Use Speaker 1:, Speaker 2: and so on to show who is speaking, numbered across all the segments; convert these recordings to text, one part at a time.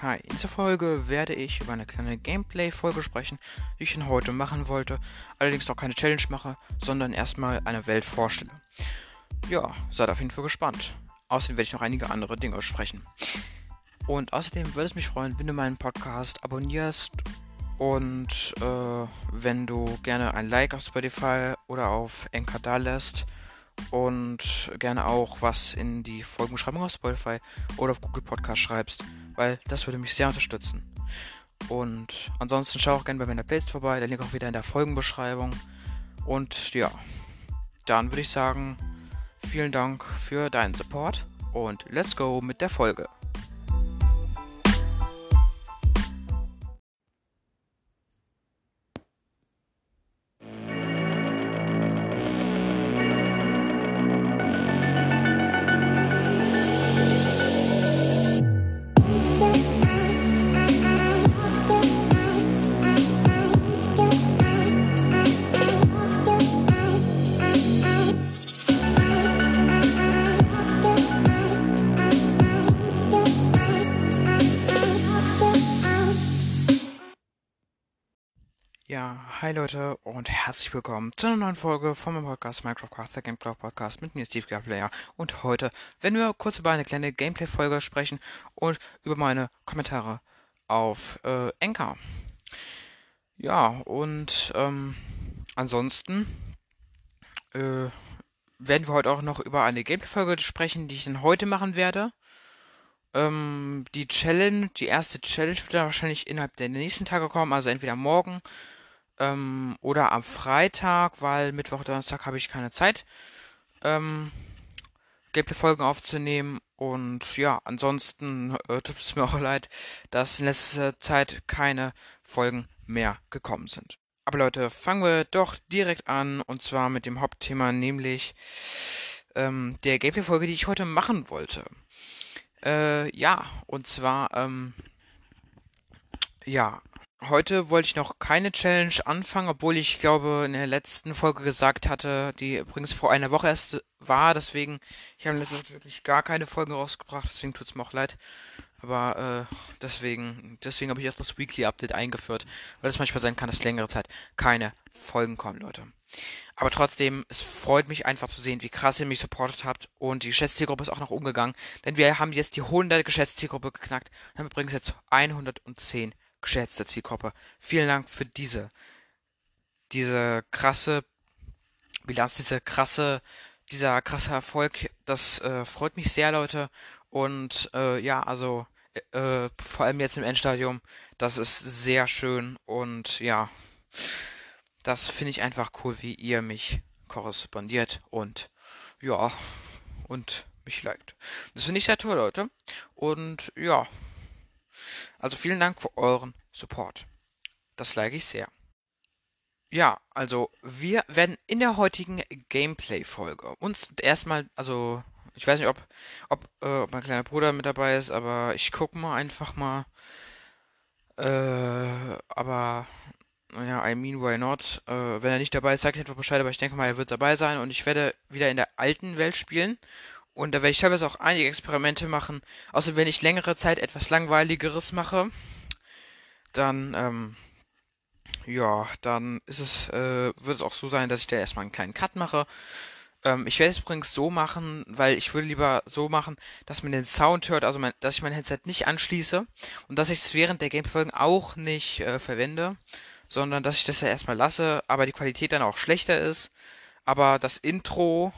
Speaker 1: Hi, in dieser Folge werde ich über eine kleine Gameplay-Folge sprechen, die ich heute machen wollte, allerdings noch keine Challenge mache, sondern erstmal eine Welt vorstelle. Ja, seid auf jeden Fall gespannt. Außerdem werde ich noch einige andere Dinge sprechen. Und außerdem würde es mich freuen, wenn du meinen Podcast abonnierst und äh, wenn du gerne ein Like auf Spotify oder auf Anchor da lässt und gerne auch was in die Folgenbeschreibung auf Spotify oder auf Google Podcast schreibst, weil das würde mich sehr unterstützen. Und ansonsten schau auch gerne bei meiner Playlist vorbei, der Link auch wieder in der Folgenbeschreibung. Und ja, dann würde ich sagen, vielen Dank für deinen Support und let's go mit der Folge. Ja, hi Leute und herzlich willkommen zu einer neuen Folge von meinem Podcast Minecraft Craft, der Gameplay Podcast mit mir Steve Player. Und heute werden wir kurz über eine kleine Gameplay-Folge sprechen und über meine Kommentare auf äh, Anchor. Ja, und ähm, ansonsten äh, werden wir heute auch noch über eine Gameplay-Folge sprechen, die ich dann heute machen werde. Ähm, die Challenge, die erste Challenge wird dann wahrscheinlich innerhalb der nächsten Tage kommen, also entweder morgen ähm, oder am Freitag, weil Mittwoch, Donnerstag habe ich keine Zeit, ähm, Gameplay-Folgen aufzunehmen. Und ja, ansonsten äh, tut es mir auch leid, dass in letzter Zeit keine Folgen mehr gekommen sind. Aber Leute, fangen wir doch direkt an und zwar mit dem Hauptthema, nämlich ähm, der Gameplay-Folge, die ich heute machen wollte. Äh, ja, und zwar, ähm, ja, Heute wollte ich noch keine Challenge anfangen, obwohl ich glaube in der letzten Folge gesagt hatte, die übrigens vor einer Woche erst war, deswegen, ich habe letztens wirklich gar keine Folgen rausgebracht, deswegen tut's mir auch leid. Aber äh, deswegen, deswegen habe ich erst das Weekly Update eingeführt, weil es manchmal sein kann, dass längere Zeit keine Folgen kommen, Leute. Aber trotzdem, es freut mich einfach zu sehen, wie krass ihr mich supportet habt und die Geschäftszielgruppe ist auch noch umgegangen, denn wir haben jetzt die 100 Geschäftszielgruppe geknackt und haben übrigens jetzt 110 geschätzte Zielgruppe. Vielen Dank für diese, diese krasse Bilanz, diese krasse, dieser krasse Erfolg. Das äh, freut mich sehr, Leute. Und äh, ja, also äh, vor allem jetzt im Endstadium, das ist sehr schön und ja, das finde ich einfach cool, wie ihr mich korrespondiert und ja, und mich liked. Das finde ich sehr toll, Leute. Und ja, also vielen Dank für euren Support. Das like ich sehr. Ja, also wir werden in der heutigen Gameplay-Folge uns erstmal, also ich weiß nicht, ob, ob, äh, ob mein kleiner Bruder mit dabei ist, aber ich gucke mal einfach mal. Äh, aber naja, I mean, why not? Äh, wenn er nicht dabei ist, sag ich einfach Bescheid, aber ich denke mal, er wird dabei sein und ich werde wieder in der alten Welt spielen und da werde ich teilweise auch einige Experimente machen. Außer wenn ich längere Zeit etwas Langweiligeres mache, dann, ähm, ja, dann ist es, äh, wird es auch so sein, dass ich da erstmal einen kleinen Cut mache. Ähm, ich werde es übrigens so machen, weil ich würde lieber so machen, dass man den Sound hört, also mein, dass ich mein Headset nicht anschließe und dass ich es während der Gameplay-Folgen auch nicht äh, verwende, sondern dass ich das ja erstmal lasse, aber die Qualität dann auch schlechter ist. Aber das Intro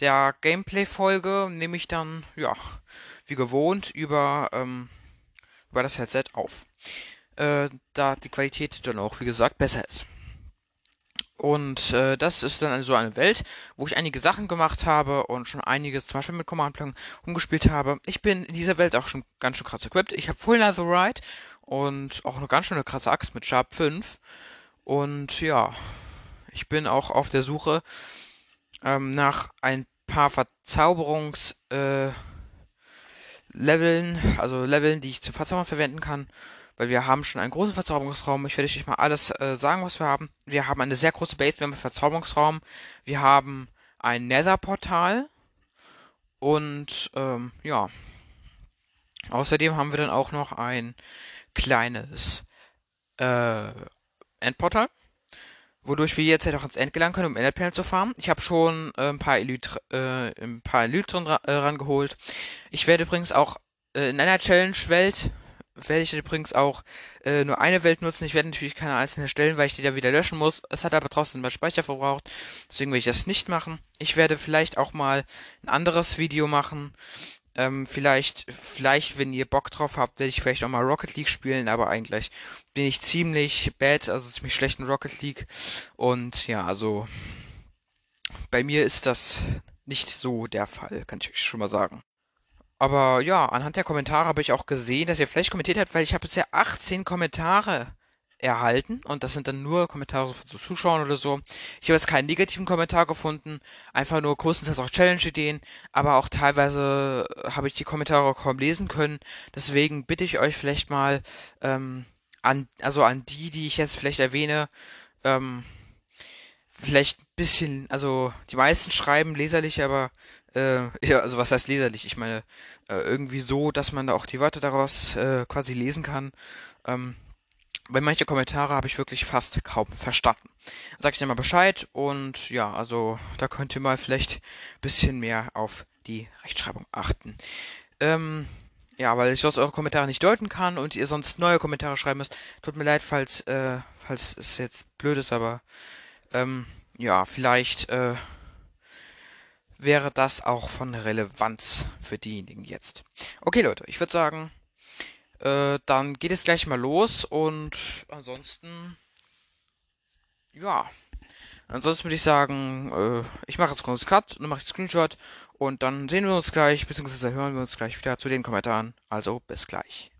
Speaker 1: der Gameplay-Folge nehme ich dann, ja, wie gewohnt über, ähm, über das Headset auf. Äh, da die Qualität dann auch, wie gesagt, besser ist. Und äh, das ist dann so eine Welt, wo ich einige Sachen gemacht habe und schon einiges zum Beispiel mit Command Plan umgespielt habe. Ich bin in dieser Welt auch schon ganz schön krass equipped. Ich habe Full Netherite und auch eine ganz schöne krasse Axt mit Sharp 5. Und ja, ich bin auch auf der Suche ähm, nach ein paar Verzauberungs äh, Leveln, also Leveln, die ich zum Verzaubern verwenden kann, weil wir haben schon einen großen Verzauberungsraum. Ich werde euch mal alles äh, sagen, was wir haben. Wir haben eine sehr große Base, wir haben einen Verzauberungsraum, wir haben ein Nether-Portal und ähm, ja, Außerdem haben wir dann auch noch ein kleines äh, Endportal, wodurch wir jetzt halt auch ins End gelangen können, um Enderperlen zu farmen. Ich habe schon äh, ein paar Elytren, äh, ein paar Elytren ra äh, rangeholt. Ich werde übrigens auch äh, in einer Challenge-Welt werde ich übrigens auch äh, nur eine Welt nutzen. Ich werde natürlich keine einzelne erstellen, weil ich die da wieder löschen muss. Es hat aber trotzdem mal Speicher verbraucht. Deswegen werde ich das nicht machen. Ich werde vielleicht auch mal ein anderes Video machen. Ähm, vielleicht, vielleicht, wenn ihr Bock drauf habt, werde ich vielleicht auch mal Rocket League spielen, aber eigentlich bin ich ziemlich bad, also ziemlich schlecht in Rocket League. Und ja, also bei mir ist das nicht so der Fall, kann ich euch schon mal sagen. Aber ja, anhand der Kommentare habe ich auch gesehen, dass ihr vielleicht kommentiert habt, weil ich habe bisher 18 Kommentare erhalten und das sind dann nur Kommentare zu Zuschauern oder so. Ich habe jetzt keinen negativen Kommentar gefunden, einfach nur größtenteils auch Challenge-Ideen, aber auch teilweise habe ich die Kommentare kaum lesen können. Deswegen bitte ich euch vielleicht mal ähm, an, also an die, die ich jetzt vielleicht erwähne, ähm, vielleicht ein bisschen, also die meisten schreiben leserlich, aber äh, ja, also was heißt leserlich? Ich meine, äh, irgendwie so, dass man da auch die Wörter daraus äh, quasi lesen kann. Ähm, weil manche Kommentare habe ich wirklich fast kaum verstanden. Sag ich dir mal Bescheid und ja, also da könnt ihr mal vielleicht ein bisschen mehr auf die Rechtschreibung achten. Ähm, ja, weil ich sonst eure Kommentare nicht deuten kann und ihr sonst neue Kommentare schreiben müsst. Tut mir leid, falls, äh, falls es jetzt blöd ist, aber ähm, ja, vielleicht äh, wäre das auch von Relevanz für diejenigen jetzt. Okay, Leute, ich würde sagen, äh, dann geht es gleich mal los und ansonsten, ja, ansonsten würde ich sagen, äh, ich mache jetzt kurz Cut, dann mache ich Screenshot und dann sehen wir uns gleich, beziehungsweise hören wir uns gleich wieder zu den Kommentaren. Also bis gleich.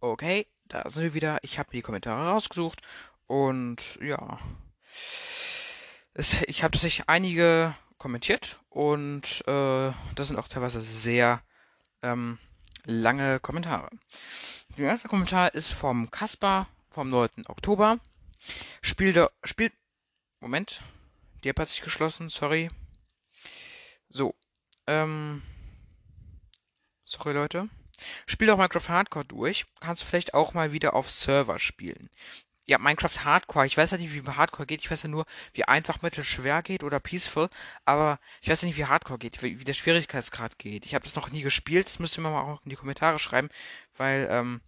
Speaker 1: Okay, da sind wir wieder. Ich habe die Kommentare rausgesucht und ja, es, ich habe tatsächlich einige kommentiert und äh, das sind auch teilweise sehr ähm, lange Kommentare. Der erste Kommentar ist vom Kaspar vom 9. Oktober. Spiel der, spielt, Moment, die App hat sich geschlossen, sorry. So, ähm, sorry Leute. Spiel doch Minecraft Hardcore durch. Kannst du vielleicht auch mal wieder auf Server spielen ja, Minecraft Hardcore. Ich weiß ja nicht, wie Hardcore geht. Ich weiß ja nur, wie einfach mittelschwer geht oder peaceful. Aber ich weiß ja nicht, wie Hardcore geht, wie, wie der Schwierigkeitsgrad geht. Ich habe das noch nie gespielt. Das müsst ihr mir mal auch in die Kommentare schreiben, weil ähm,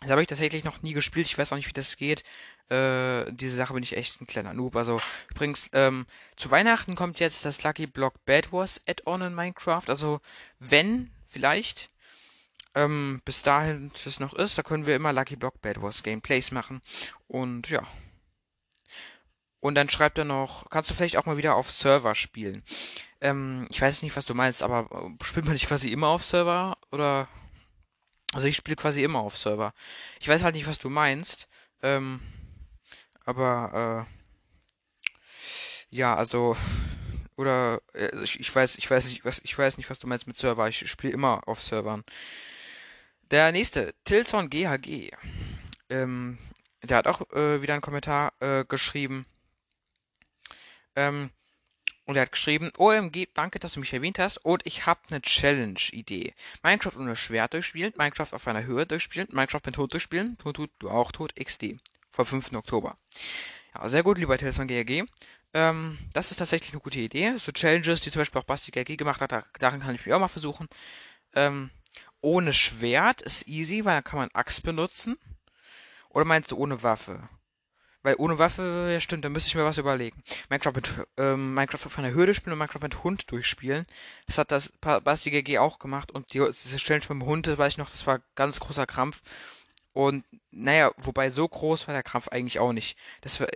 Speaker 1: das habe ich tatsächlich noch nie gespielt. Ich weiß auch nicht, wie das geht. Äh, diese Sache bin ich echt ein kleiner Noob. Also übrigens, ähm, zu Weihnachten kommt jetzt das Lucky Block Bad Wars Add-on in Minecraft. Also wenn, vielleicht, ähm, bis dahin es noch ist, da können wir immer Lucky Block Bad Wars Gameplays machen. Und ja. Und dann schreibt er noch, kannst du vielleicht auch mal wieder auf Server spielen? Ähm, ich weiß nicht, was du meinst, aber äh, spielt man nicht quasi immer auf Server? Oder. Also ich spiele quasi immer auf Server. Ich weiß halt nicht, was du meinst. Ähm, aber, äh, ja, also, oder, äh, ich, ich weiß, ich weiß nicht, was, ich weiß nicht, was du meinst mit Server. Ich spiele immer auf Servern. Der nächste, Tilson GHG. Ähm, der hat auch äh, wieder einen Kommentar äh, geschrieben. Ähm, und er hat geschrieben, OMG, danke, dass du mich erwähnt hast. Und ich habe eine Challenge-Idee. Minecraft ohne Schwert durchspielen, Minecraft auf einer Höhe durchspielen, Minecraft mit Tod durchspielen, Tod, tut, du auch tot, XD. Vom 5. Oktober. Ja, sehr gut, lieber Tilson GHG. Ähm, das ist tatsächlich eine gute Idee. So Challenges, die zum Beispiel auch Basti GHG gemacht hat, darin kann ich mich auch mal versuchen. Ähm, ohne Schwert ist easy, weil dann kann man Axt benutzen. Oder meinst du ohne Waffe? Weil ohne Waffe, ja stimmt, da müsste ich mir was überlegen. Minecraft mit, ähm, Minecraft auf einer Hürde spielen und Minecraft mit Hund durchspielen. Das hat das Basti GG auch gemacht und die, diese Challenge mit dem Hund, das weiß ich noch, das war ganz großer Krampf. Und naja, wobei so groß war der Krampf eigentlich auch nicht. Das war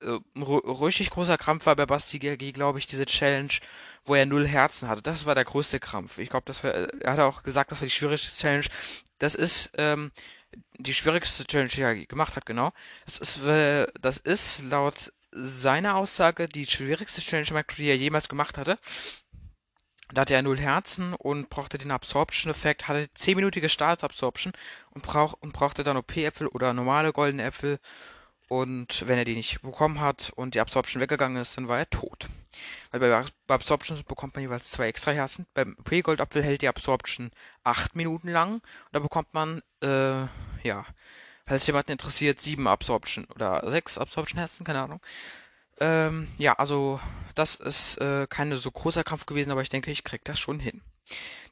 Speaker 1: äh, richtig großer Krampf war bei Basti GG, glaube ich, diese Challenge, wo er null Herzen hatte. Das war der größte Krampf. Ich glaube, das war, äh, er hat auch gesagt, das war die schwierigste Challenge. Das ist ähm, die schwierigste Challenge, die er gemacht hat, genau. Das ist, äh, das ist laut seiner Aussage die schwierigste Challenge, die er jemals gemacht hatte. Da hatte er null Herzen und brauchte den Absorption-Effekt, hatte 10-minütige Start-Absorption und, brauch, und brauchte dann OP-Äpfel oder normale goldene Äpfel und wenn er die nicht bekommen hat und die Absorption weggegangen ist, dann war er tot. Weil bei, Absorption bekommt man jeweils zwei extra Herzen. Beim Pre-Gold-Apfel hält die Absorption acht Minuten lang. Und da bekommt man, äh, ja, falls jemanden interessiert, sieben Absorption oder sechs Absorption-Herzen, keine Ahnung. Ähm, ja, also das ist äh, keine so großer Kampf gewesen, aber ich denke, ich krieg das schon hin.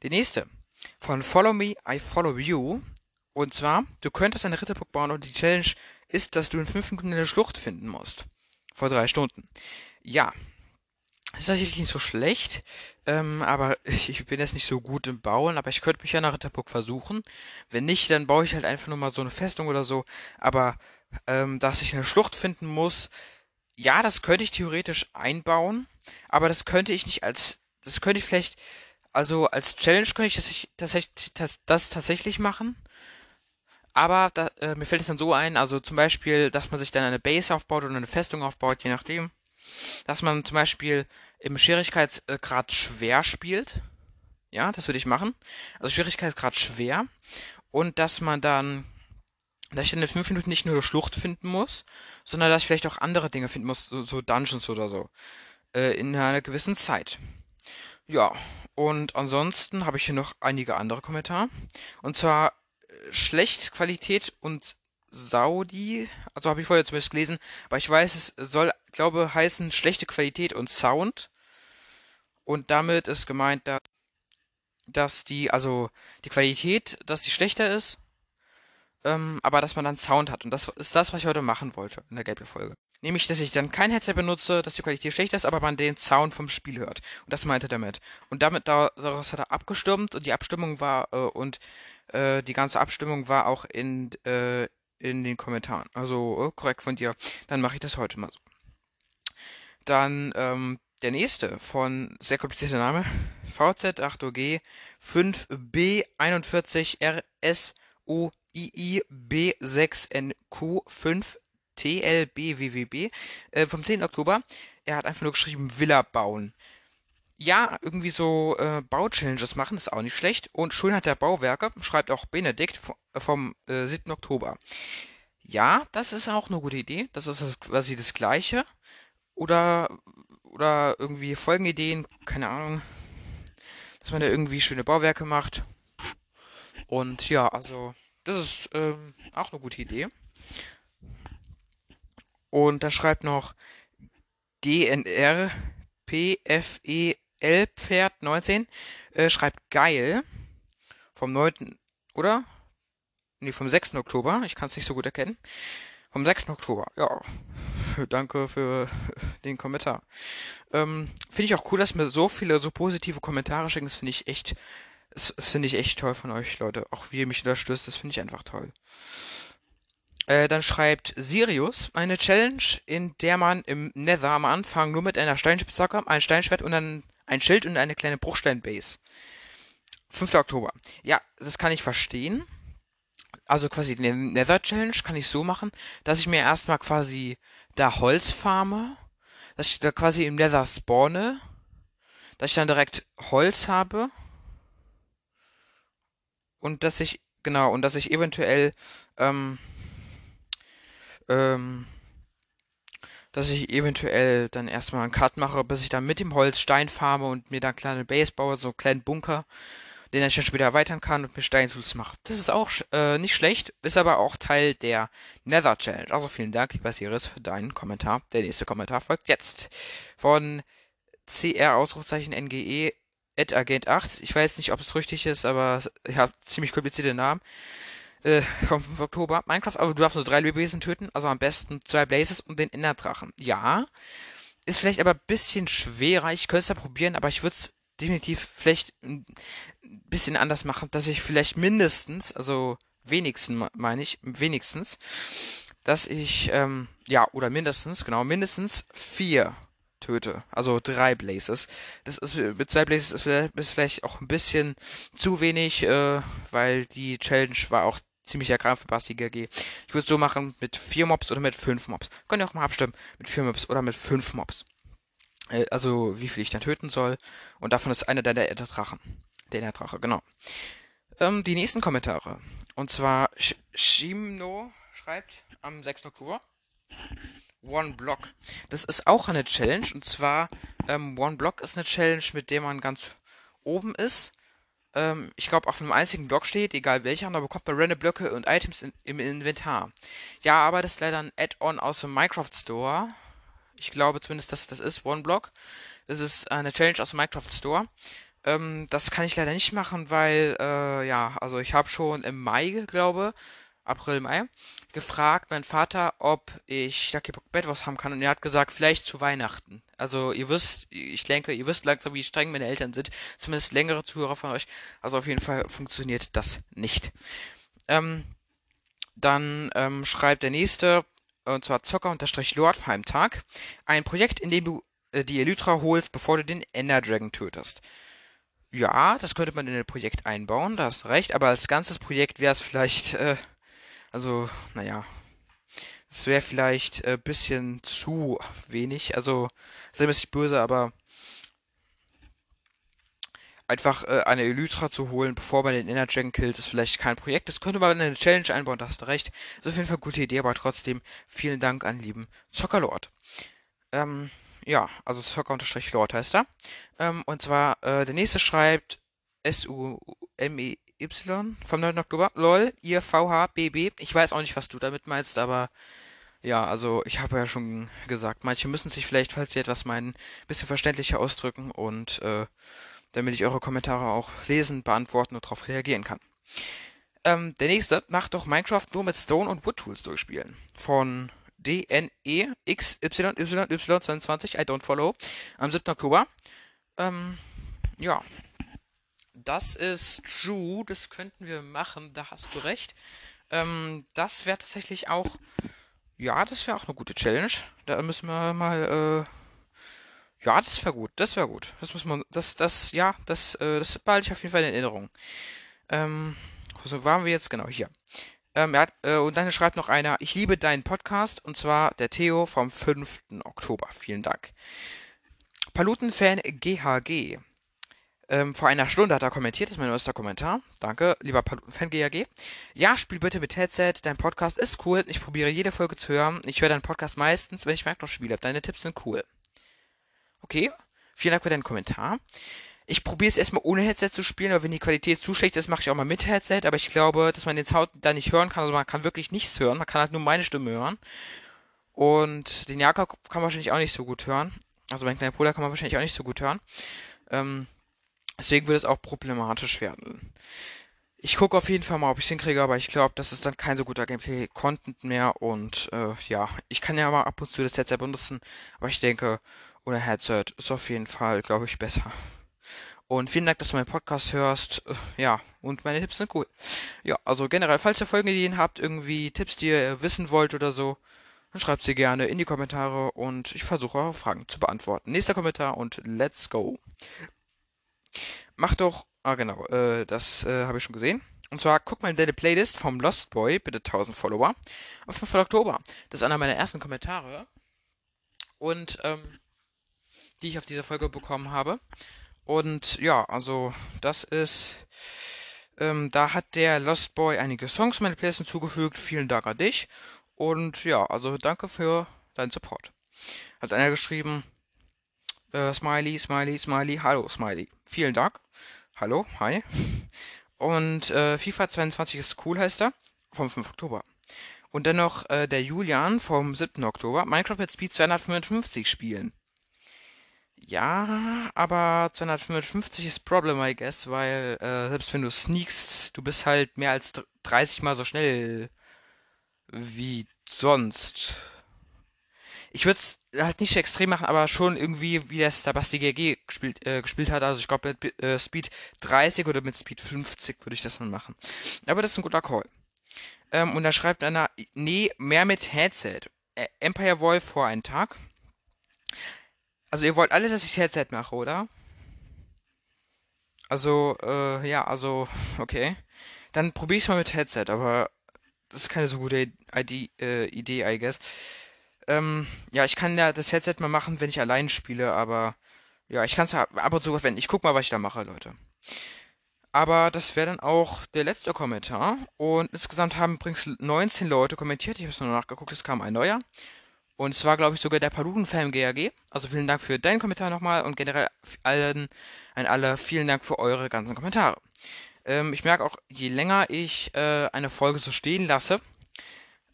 Speaker 1: Die nächste von Follow Me, I Follow You. Und zwar, du könntest eine Ritterburg bauen und die Challenge ist, dass du in fünf Minuten eine Schlucht finden musst. Vor drei Stunden. Ja. Das ist natürlich nicht so schlecht, ähm, aber ich, bin jetzt nicht so gut im Bauen, aber ich könnte mich ja nach Ritterburg versuchen. Wenn nicht, dann baue ich halt einfach nur mal so eine Festung oder so. Aber ähm, dass ich eine Schlucht finden muss, ja, das könnte ich theoretisch einbauen, aber das könnte ich nicht als, das könnte ich vielleicht, also als Challenge könnte ich das, tatsächlich, das, das tatsächlich machen. Aber da, äh, mir fällt es dann so ein, also zum Beispiel, dass man sich dann eine Base aufbaut oder eine Festung aufbaut, je nachdem. Dass man zum Beispiel im Schwierigkeitsgrad schwer spielt. Ja, das würde ich machen. Also Schwierigkeitsgrad schwer. Und dass man dann, dass ich dann in fünf Minuten nicht nur eine Schlucht finden muss, sondern dass ich vielleicht auch andere Dinge finden muss, so, so Dungeons oder so. Äh, in einer gewissen Zeit. Ja, und ansonsten habe ich hier noch einige andere Kommentare. Und zwar schlecht Qualität und Saudi, also habe ich vorher zumindest gelesen, aber ich weiß, es soll, glaube, heißen schlechte Qualität und Sound. Und damit ist gemeint, dass, die, also die Qualität, dass die schlechter ist, ähm, aber dass man dann Sound hat. Und das ist das, was ich heute machen wollte in der Gameplay-Folge. Nämlich, dass ich dann kein Headset benutze, dass die Qualität schlechter ist, aber man den Sound vom Spiel hört. Und das meinte er damit. Und damit daraus hat er abgestimmt und die Abstimmung war äh, und äh, die ganze Abstimmung war auch in äh, in den Kommentaren. Also äh, korrekt von dir. Dann mache ich das heute mal so. Dann ähm, der nächste von sehr komplizierter Name VZ8OG 5B41 RSOII B6NQ 5 TLBWWB äh, vom 10. Oktober. Er hat einfach nur geschrieben Villa bauen. Ja, irgendwie so äh, Bauchallenges machen, ist auch nicht schlecht. Und Schönheit der Bauwerke schreibt auch Benedikt vom äh, 7. Oktober. Ja, das ist auch eine gute Idee. Das ist das, quasi das Gleiche. Oder, oder irgendwie Folgenideen, keine Ahnung. Dass man da irgendwie schöne Bauwerke macht. Und ja, also, das ist ähm, auch eine gute Idee. Und da schreibt noch GNR PFEL Pferd 19 äh, schreibt geil vom 9. oder? Nee, vom 6. Oktober. Ich kann es nicht so gut erkennen. Vom 6. Oktober. Ja. Danke für den Kommentar. Ähm, finde ich auch cool, dass mir so viele so positive Kommentare schicken. Das finde ich echt, das, das finde ich echt toll von euch, Leute. Auch wie ihr mich unterstützt, das finde ich einfach toll. Äh, dann schreibt Sirius eine Challenge, in der man im Nether am Anfang nur mit einer Steinspitzhacke, ein Steinschwert und dann ein Schild und eine kleine Bruchsteinbase. 5. Oktober. Ja, das kann ich verstehen. Also quasi die Nether Challenge kann ich so machen, dass ich mir erstmal quasi da Holz farme, dass ich da quasi im Nether spawne, dass ich dann direkt Holz habe und dass ich genau und dass ich eventuell ähm, ähm, dass ich eventuell dann erstmal einen Cut mache, bis ich dann mit dem Holz Stein farme und mir dann kleine Base baue, so einen kleinen Bunker, den ich dann später erweitern kann und mir Steintools mache. Das ist auch äh, nicht schlecht, ist aber auch Teil der Nether Challenge. Also vielen Dank, lieber Siris, für deinen Kommentar. Der nächste Kommentar folgt jetzt. Von CR Ausrufzeichen NGE at Agent 8. Ich weiß nicht, ob es richtig ist, aber ja, ziemlich komplizierte Namen äh, vom 5. Oktober. Minecraft, aber du darfst nur drei Lebewesen töten, also am besten zwei Blazes und den Innerdrachen. Ja, ist vielleicht aber ein bisschen schwerer. Ich könnte es ja probieren, aber ich würde es definitiv vielleicht ein bisschen anders machen, dass ich vielleicht mindestens, also wenigstens meine ich, wenigstens, dass ich, ähm, ja, oder mindestens, genau, mindestens vier töte. Also drei Blazes. Das ist mit zwei Blazes ist vielleicht, ist vielleicht auch ein bisschen zu wenig, äh, weil die Challenge war auch ziemlicher Kram für Basti GG. Ich würde es so machen mit vier Mobs oder mit fünf Mobs. Könnt ihr auch mal abstimmen mit vier Mobs oder mit fünf Mobs. Äh, also wie viel ich dann töten soll. Und davon ist einer der, der Drachen. Der Drache, genau. Ähm, die nächsten Kommentare. Und zwar Sh Shimno schreibt am 6. Oktober. One Block. Das ist auch eine Challenge und zwar ähm, One Block ist eine Challenge, mit der man ganz oben ist. Ähm, ich glaube, auf einem einzigen Block steht, egal welcher, und da bekommt man random Blöcke und Items in, im Inventar. Ja, aber das ist leider ein Add-on aus dem Minecraft Store. Ich glaube zumindest, dass das ist One Block. Das ist eine Challenge aus dem Minecraft Store. Ähm, das kann ich leider nicht machen, weil, äh, ja, also ich habe schon im Mai, glaube April, Mai, gefragt, mein Vater, ob ich Lucky Block Bad was haben kann und er hat gesagt, vielleicht zu Weihnachten. Also ihr wisst, ich denke, ihr wisst langsam, wie streng meine Eltern sind, zumindest längere Zuhörer von euch. Also auf jeden Fall funktioniert das nicht. Ähm, dann ähm, schreibt der nächste, und zwar Zocker-Lord vor einem Tag, ein Projekt, in dem du äh, die Elytra holst, bevor du den Ender Dragon tötest. Ja, das könnte man in ein Projekt einbauen, da hast recht, aber als ganzes Projekt wäre es vielleicht, äh, also, naja, es wäre vielleicht ein äh, bisschen zu wenig. Also, sehr nicht böse, aber einfach äh, eine Elytra zu holen, bevor man den Inner Dragon killt, ist vielleicht kein Projekt. Das könnte man in eine Challenge einbauen, da hast du recht. Ist auf jeden Fall eine gute Idee, aber trotzdem vielen Dank an lieben Zockerlord. Ähm, ja, also Zocker-Lord heißt er. Ähm, und zwar, äh, der nächste schreibt S-U-M-E-Y vom 9. Oktober. LOL, ihr VHBB. Ich weiß auch nicht, was du damit meinst, aber ja, also ich habe ja schon gesagt, manche müssen sich vielleicht, falls sie etwas meinen, ein bisschen verständlicher ausdrücken und äh, damit ich eure Kommentare auch lesen, beantworten und darauf reagieren kann. Ähm, der nächste macht doch Minecraft nur mit Stone und Wood Tools durchspielen. Von DNEXYYY22, I don't follow, am 7. Oktober. Ähm, ja. Das ist true, das könnten wir machen, da hast du recht. Ähm, das wäre tatsächlich auch, ja, das wäre auch eine gute Challenge. Da müssen wir mal, äh, ja, das wäre gut, das wäre gut. Das muss man, das, das, ja, das, äh, das behalte ich auf jeden Fall in Erinnerung. Ähm, so waren wir jetzt genau hier. Ähm, hat, äh, und dann schreibt noch einer, ich liebe deinen Podcast, und zwar der Theo vom 5. Oktober. Vielen Dank. Palutenfan GHG. Ähm, vor einer Stunde hat er kommentiert, das ist mein neuester Kommentar. Danke, lieber Palutenfan GHG. Ja, spiel bitte mit Headset, dein Podcast ist cool, ich probiere jede Folge zu hören. Ich höre deinen Podcast meistens, wenn ich Minecraft spiele. Deine Tipps sind cool. Okay, vielen Dank für deinen Kommentar. Ich probiere es erstmal ohne Headset zu spielen, aber wenn die Qualität zu schlecht ist, mache ich auch mal mit Headset. Aber ich glaube, dass man den Sound da nicht hören kann. Also man kann wirklich nichts hören. Man kann halt nur meine Stimme hören. Und den Jakob kann man wahrscheinlich auch nicht so gut hören. Also mein kleiner Bruder kann man wahrscheinlich auch nicht so gut hören. Ähm, deswegen würde es auch problematisch werden. Ich gucke auf jeden Fall mal, ob ich es hinkriege, aber ich glaube, das ist dann kein so guter Gameplay-Content mehr. Und äh, ja, ich kann ja mal ab und zu das Headset benutzen, aber ich denke, ohne Headset ist auf jeden Fall, glaube ich, besser. Und vielen Dank, dass du meinen Podcast hörst. Äh, ja, und meine Tipps sind cool. Ja, also generell, falls ihr Folgenideen habt, irgendwie Tipps, die ihr wissen wollt oder so, dann schreibt sie gerne in die Kommentare und ich versuche eure Fragen zu beantworten. Nächster Kommentar und let's go. Macht doch, ah genau, äh, das äh, habe ich schon gesehen. Und zwar guck mal in deine Playlist vom Lost Boy, bitte 1000 Follower, am 5. Oktober. Das ist einer meiner ersten Kommentare. Und, ähm, die ich auf dieser Folge bekommen habe. Und ja, also das ist, ähm, da hat der Lost Boy einige Songs meiner Playlist hinzugefügt. Vielen Dank an dich. Und ja, also danke für deinen Support. Hat einer geschrieben, äh, Smiley, Smiley, Smiley, hallo Smiley. Vielen Dank. Hallo, hi. Und äh, FIFA 22 ist cool, heißt er, vom 5. Oktober. Und dann noch äh, der Julian vom 7. Oktober, Minecraft mit Speed 255 spielen. Ja, aber 255 ist Problem, I guess, weil äh, selbst wenn du sneakst, du bist halt mehr als 30 mal so schnell wie sonst. Ich würde es halt nicht so extrem machen, aber schon irgendwie, wie das der Basti GG gespielt, äh, gespielt hat. Also ich glaube mit äh, Speed 30 oder mit Speed 50 würde ich das dann machen. Aber das ist ein guter Call. Ähm, und da schreibt einer, nee, mehr mit Headset. Empire Wolf vor einem Tag. Also ihr wollt alle, dass ich Headset mache, oder? Also, äh, ja, also, okay. Dann probiere ich mal mit Headset, aber das ist keine so gute ID, äh, Idee, I guess. Ähm, ja, ich kann ja das Headset mal machen, wenn ich allein spiele, aber ja, ich kann es ab und zu verwenden. Ich guck mal, was ich da mache, Leute. Aber das wäre dann auch der letzte Kommentar. Und insgesamt haben übrigens 19 Leute kommentiert. Ich habe es nur nachgeguckt, es kam ein neuer. Und es war, glaube ich, sogar der Paluden-Fan GAG. Also vielen Dank für deinen Kommentar nochmal und generell allen, an alle vielen Dank für eure ganzen Kommentare. Ähm, ich merke auch, je länger ich äh, eine Folge so stehen lasse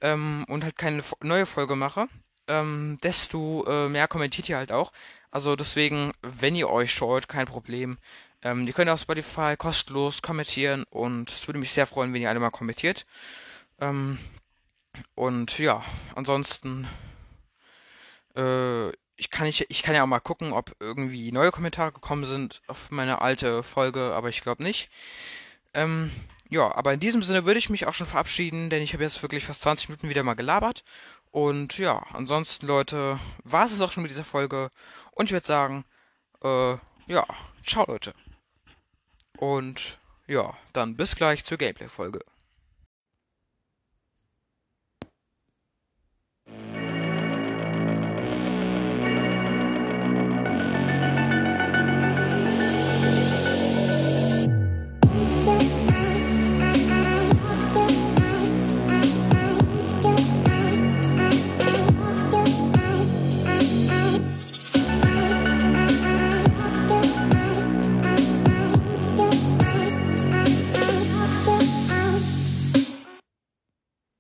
Speaker 1: ähm, und halt keine neue Folge mache, ähm, desto äh, mehr kommentiert ihr halt auch. Also deswegen, wenn ihr euch scheut, kein Problem. Ähm, ihr könnt auf Spotify kostenlos kommentieren und es würde mich sehr freuen, wenn ihr alle mal kommentiert. Ähm, und ja, ansonsten, äh, ich kann, ich, ich kann ja auch mal gucken, ob irgendwie neue Kommentare gekommen sind auf meine alte Folge, aber ich glaube nicht. Ähm, ja, aber in diesem Sinne würde ich mich auch schon verabschieden, denn ich habe jetzt wirklich fast 20 Minuten wieder mal gelabert. Und ja, ansonsten, Leute, war es auch schon mit dieser Folge. Und ich würde sagen, äh, ja, ciao, Leute. Und ja, dann bis gleich zur Gameplay-Folge.